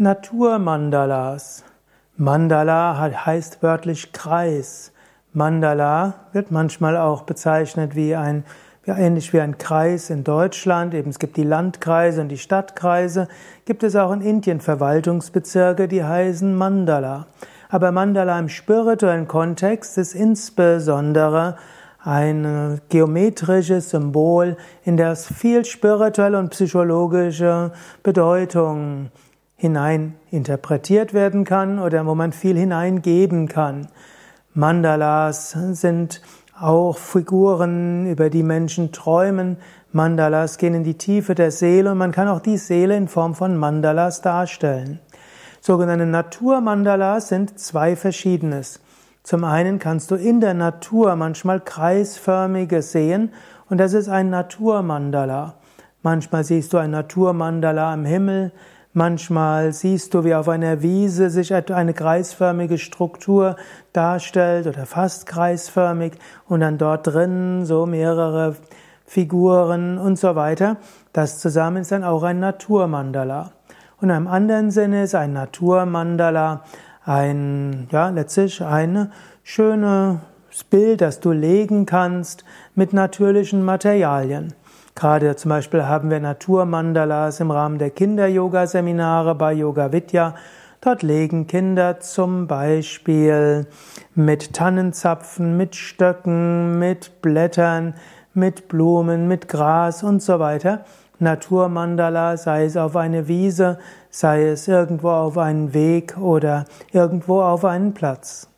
Naturmandalas. Mandala heißt wörtlich Kreis. Mandala wird manchmal auch bezeichnet wie ein, ja, ähnlich wie ein Kreis in Deutschland. Eben es gibt die Landkreise und die Stadtkreise. Gibt es auch in Indien Verwaltungsbezirke, die heißen Mandala. Aber Mandala im spirituellen Kontext ist insbesondere ein geometrisches Symbol, in das viel spirituelle und psychologische Bedeutung hinein interpretiert werden kann oder wo man viel hineingeben kann. Mandalas sind auch Figuren, über die Menschen träumen. Mandalas gehen in die Tiefe der Seele und man kann auch die Seele in Form von Mandalas darstellen. Sogenannte Naturmandalas sind zwei verschiedenes. Zum einen kannst du in der Natur manchmal kreisförmige sehen und das ist ein Naturmandala. Manchmal siehst du ein Naturmandala am Himmel, Manchmal siehst du, wie auf einer Wiese sich eine kreisförmige Struktur darstellt oder fast kreisförmig und dann dort drin so mehrere Figuren und so weiter. Das zusammen ist dann auch ein Naturmandala. Und im anderen Sinne ist ein Naturmandala ein, ja, letztlich ein schönes Bild, das du legen kannst mit natürlichen Materialien. Gerade zum Beispiel haben wir Naturmandalas im Rahmen der Kinder-Yoga-Seminare bei Yoga Vidya. Dort legen Kinder zum Beispiel mit Tannenzapfen, mit Stöcken, mit Blättern, mit Blumen, mit Gras und so weiter. Naturmandala, sei es auf eine Wiese, sei es irgendwo auf einen Weg oder irgendwo auf einen Platz.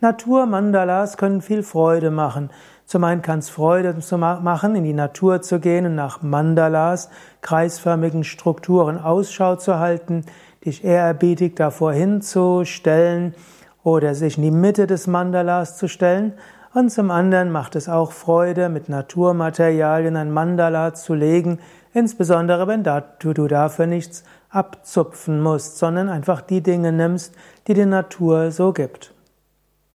Naturmandalas können viel Freude machen. Zum einen kann es Freude machen, in die Natur zu gehen und nach Mandalas, kreisförmigen Strukturen Ausschau zu halten, dich ehrerbietig davor hinzustellen oder sich in die Mitte des Mandalas zu stellen. Und zum anderen macht es auch Freude, mit Naturmaterialien ein Mandala zu legen, insbesondere wenn du dafür nichts abzupfen musst, sondern einfach die Dinge nimmst, die die Natur so gibt.